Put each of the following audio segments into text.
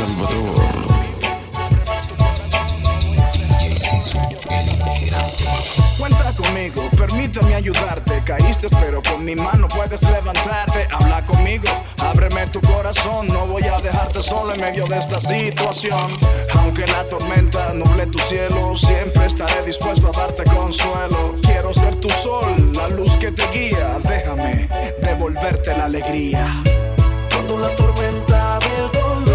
Salvador. Cuenta conmigo, permíteme ayudarte. Caíste, pero con mi mano puedes levantarte. Habla conmigo, ábreme tu corazón. No voy a dejarte solo en medio de esta situación. Aunque la tormenta nuble tu cielo, siempre estaré dispuesto a darte consuelo. Quiero ser tu sol, la luz que te guía. Déjame devolverte la alegría. Cuando la tormenta del dolor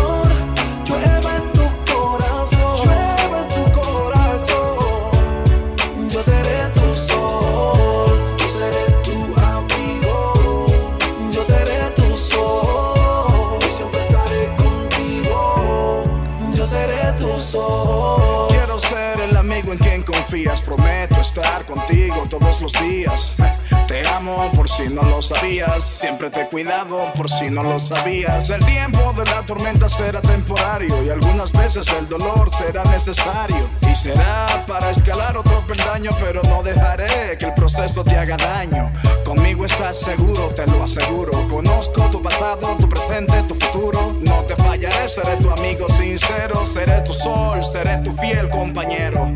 todos los días. Te amo por si no lo sabías. Siempre te he cuidado por si no lo sabías. El tiempo de la tormenta será temporario y algunas veces el dolor será necesario. Y será para escalar otro peldaño, pero no dejaré que el proceso te haga daño. Conmigo estás seguro, te lo aseguro. Conozco tu pasado, tu presente, tu futuro. No te fallaré, seré tu amigo sincero. Seré tu sol, seré tu fiel compañero.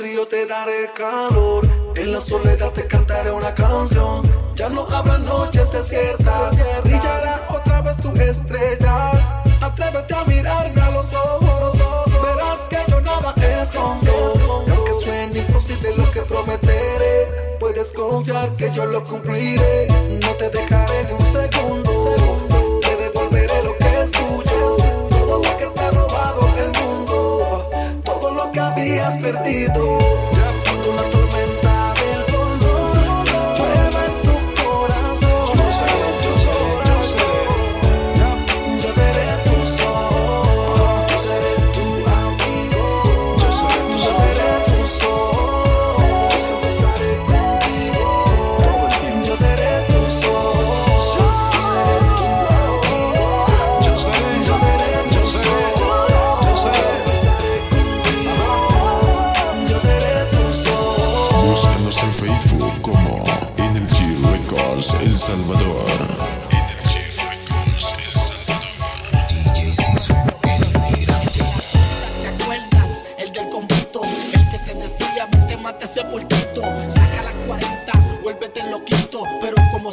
Frío te daré calor, en la soledad te cantaré una canción. Ya no habrá noches desiertas, brillará otra vez tu estrella. Atrévete a mirarme a los ojos, verás que yo nada escondo. Y aunque suene imposible lo que prometeré, puedes confiar que yo lo cumpliré. No te dejaré ni un segundo, habías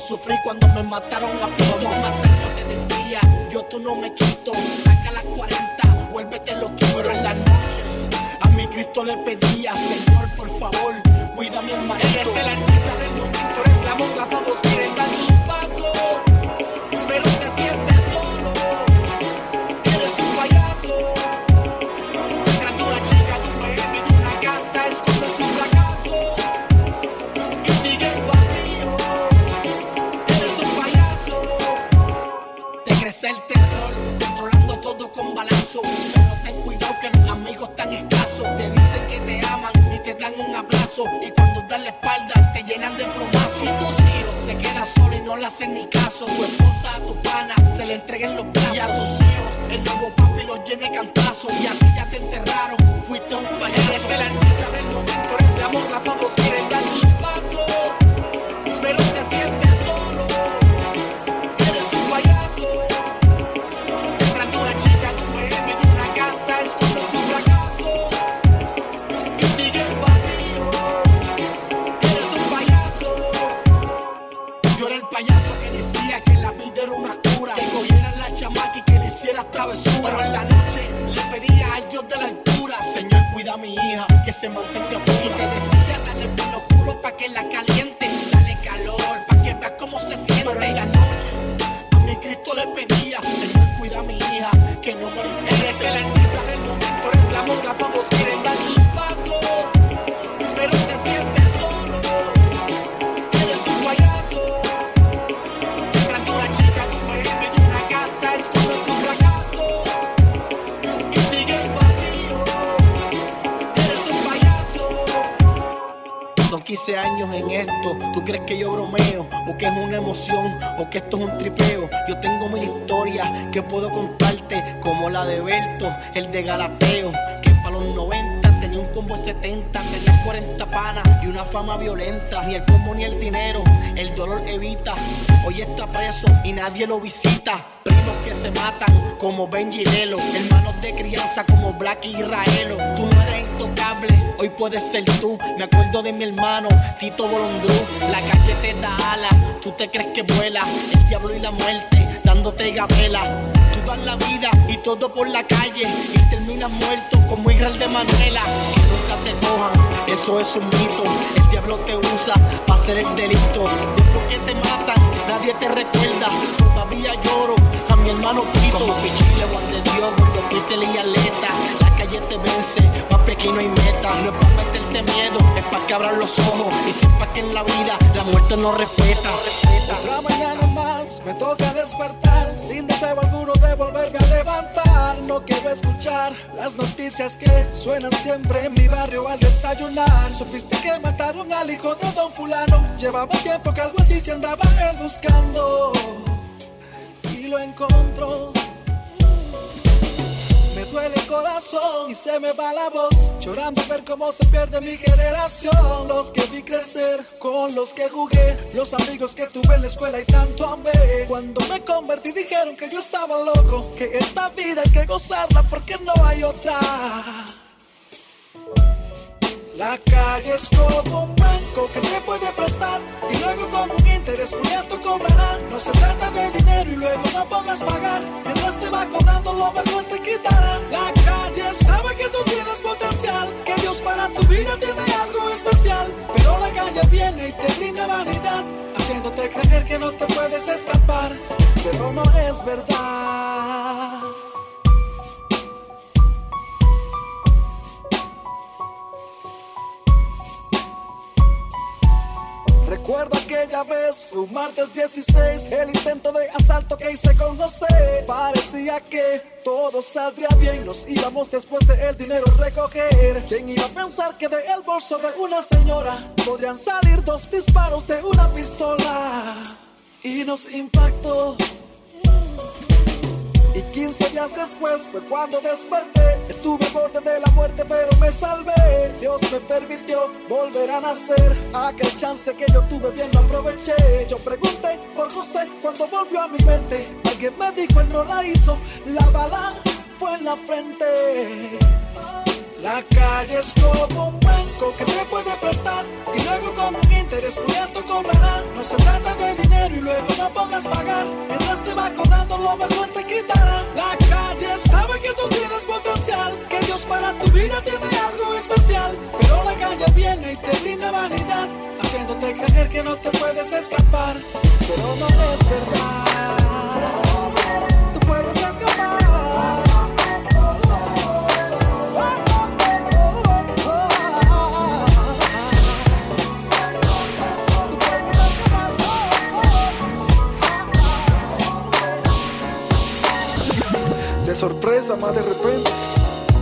sufrí cuando me mataron a pito. Matando te decía, yo tú no me quito. Saca las 40, vuélvete loquito. Pero en las noches, a mi Cristo le pedía, Señor, por favor, cuida a mi hermanito. Eres el artista del momento, eres la moda, todos quieren dar sus pasos. Hacen ni caso. Tu esposa tu pana se le entreguen los brazos. Y a tus hijos el nuevo papi los llene cantazo. 15 años en esto. ¿Tú crees que yo bromeo? ¿O que es una emoción? ¿O que esto es un tripeo? Yo tengo mil historias que puedo contarte, como la de Berto, el de Galateo, que para los 90 tenía un combo de 70, tenía 40 panas y una fama violenta. Ni el combo ni el dinero, el dolor evita. Hoy está preso y nadie lo visita. Primos que se matan como Benji Lelo, hermanos de crianza como Black y Israelo. Tú no eres intocable, hoy puedes ser tú. Me acuerdo de mi hermano Tito Bolondru. La calle te da alas, tú te crees que vuela. El diablo y la muerte dándote gabela. Tú das la vida y todo por la calle y terminas muerto como Israel de Manuela. Que nunca te cojan, eso es un mito. El diablo te usa para hacer el delito. Después que te matan, nadie te recuerda. Todavía lloro a mi hermano Pito. Como Pichile, Juan de Dios, Gordo Peter y Aleta. Calle te vence, más pequeño y meta. No es para meterte miedo, es para que abran los ojos. Y sepa que en la vida la muerte no respeta. Otra mañana más me toca despertar sin deseo alguno de volverme a levantar. No quiero escuchar las noticias que suenan siempre en mi barrio al desayunar. Supiste que mataron al hijo de don fulano. Llevaba tiempo que algo así se andaba él buscando y lo encontró. Duele el corazón y se me va la voz. Llorando a ver cómo se pierde mi generación. Los que vi crecer, con los que jugué. Los amigos que tuve en la escuela y tanto amé. Cuando me convertí dijeron que yo estaba loco. Que esta vida hay que gozarla porque no hay otra. La calle es como un banco que te puede prestar y luego con un interés muy alto cobrará. No se trata de dinero y luego no podrás pagar. Mientras te va cobrando lo mejor te quitará. La calle sabe que tú tienes potencial, que Dios para tu vida tiene algo especial. Pero la calle viene y te brinda vanidad, haciéndote creer que no te puedes escapar. Pero no es verdad. Recuerdo aquella vez, fue un martes 16, el intento de asalto que hice con José. Parecía que todo saldría bien, nos íbamos después de el dinero recoger. ¿Quién iba a pensar que del bolso de una señora podrían salir dos disparos de una pistola? Y nos impactó. Y 15 días después fue cuando desperté. Estuve borde de la muerte, pero me salvé. Dios me permitió volver a nacer. Aquel chance que yo tuve bien lo aproveché. Yo pregunté por José cuando volvió a mi mente. Alguien me dijo, él no la hizo. La bala fue en la frente. La calle es como un banco que te puede prestar y luego con un interés alto cobrará. No se trata de dinero y luego no podrás pagar. Mientras te va cobrando lo mejor te quitará. La calle sabe que tú tienes potencial, que Dios para tu vida tiene algo especial. Pero la calle viene y te brinda vanidad, haciéndote creer que no te puedes escapar. Pero no es verdad. Sorpresa, más de repente.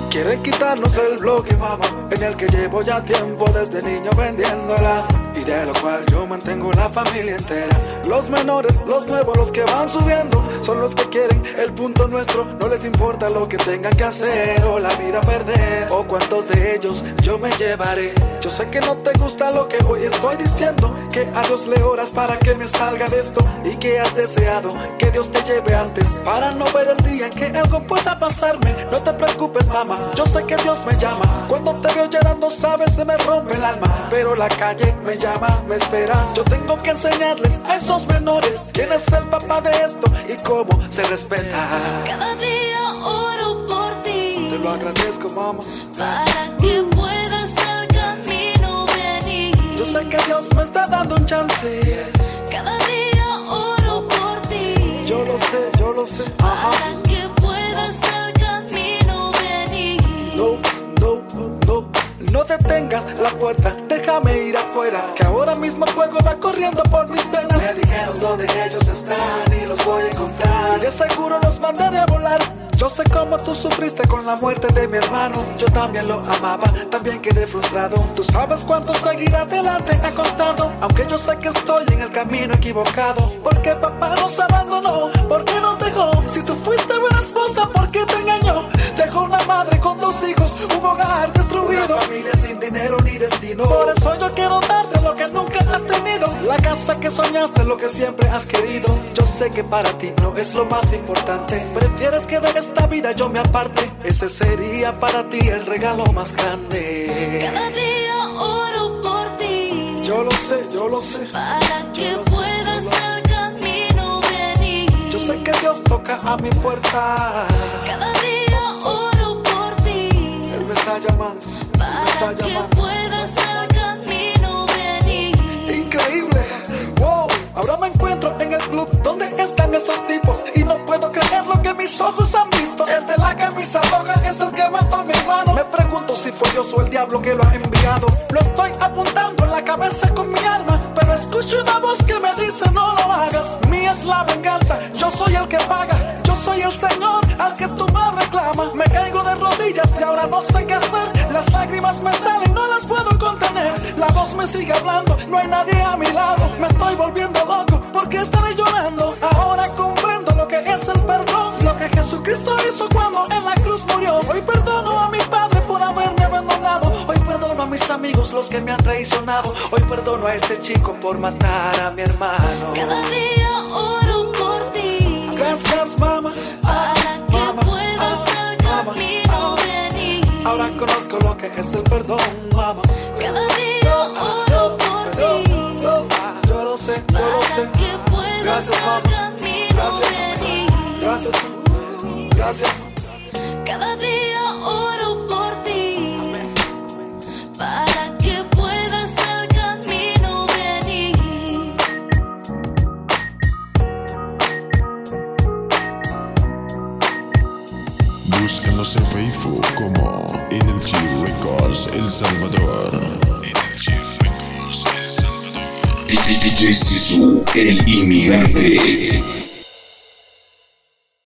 Quieren quitarnos el bloque, mamá, en el que llevo ya tiempo desde niño vendiéndola. Y de lo cual yo mantengo la familia entera. Los menores, los nuevos, los que van subiendo, son los que quieren el punto nuestro. No les importa lo que tengan que hacer o la vida perder. O cuántos de ellos yo me llevaré. Yo sé que no te gusta lo que hoy estoy diciendo. Que a Dios le oras para que me salga de esto. Y que has deseado que Dios te lleve antes. Para no ver el día en que algo pueda pasarme. No te preocupes, mamá. Yo sé que Dios me llama. Cuando te veo llorando, sabes, se me rompe el alma. Pero la calle me llama, me espera. Yo tengo que enseñarles a esos menores quién es el papá de esto y cómo se respeta. Cada día oro por ti Te lo agradezco, mamá. para que puedas el camino venir. Yo sé que Dios me está dando un chance. Cada día oro por ti Yo lo sé, yo lo sé. Ajá. Detengas la puerta, déjame ir afuera. Que ahora mismo fuego va corriendo por mis venas. Me dijeron dónde ellos están y los voy a encontrar. Y de seguro los mandaré a volar. Yo sé cómo tú sufriste con la muerte de mi hermano. Yo también lo amaba, también quedé frustrado. Tú sabes cuánto seguir adelante ha costado. Aunque yo sé que estoy en el camino equivocado. Porque papá nos abandonó, porque nos dejó. Si tú fuiste buena esposa, ¿por qué te engañó? Dejó una madre con dos hijos, un hogar destruido. Una familia sin dinero ni destino. Por eso yo quiero darte lo que nunca has tenido. La casa que soñaste, lo que siempre has querido. Yo sé que para ti no es lo más importante. Prefieres que de esta vida yo me aparte. Ese sería para ti el regalo más grande. Cada día oro por ti. Yo lo sé, yo lo sé. Para que Yo puedas sé. al camino venir. Yo sé que Dios toca a mi puerta. Cada día oro por ti. Él me está llamando, Que puedas al camino venir. Increíble, wow. Ahora me encuentro en el club donde están esos tipos y no puedo creer lo que mis ojos han visto. El de la camisa roja es el que mató a mi hermano. Me pregunto si fue Dios o el diablo que lo ha enviado. Lo estoy apuntando la cabeza con mi arma, pero escucho una voz que me dice no lo hagas. Mía es la venganza, yo soy el que paga. Yo soy el Señor al que tú me reclama. Me caigo de rodillas y ahora no sé qué hacer. Las lágrimas me salen, no las puedo contener. La voz me sigue hablando, no hay nadie a mi lado. Me estoy volviendo loco porque estaré llorando. Ahora comprendo lo que es el perdón. Lo que Jesucristo hizo cuando en la cruz murió. Los que me han traicionado. Hoy perdono a este chico por matar a mi hermano. Cada día oro por ti. Gracias, mamá. Para que Mamá, puedas ah, mamá, camino ah. venir. Ahora conozco lo que es el perdón, mamá. Cada día oro por ti. Yo, lo sé, yo lo sé. Para que puedas Gracias, mamá. camino Gracias, gracias, gracias. Cada día oro Como NLG Records El Salvador. NLG Records El Salvador. DJ el inmigrante.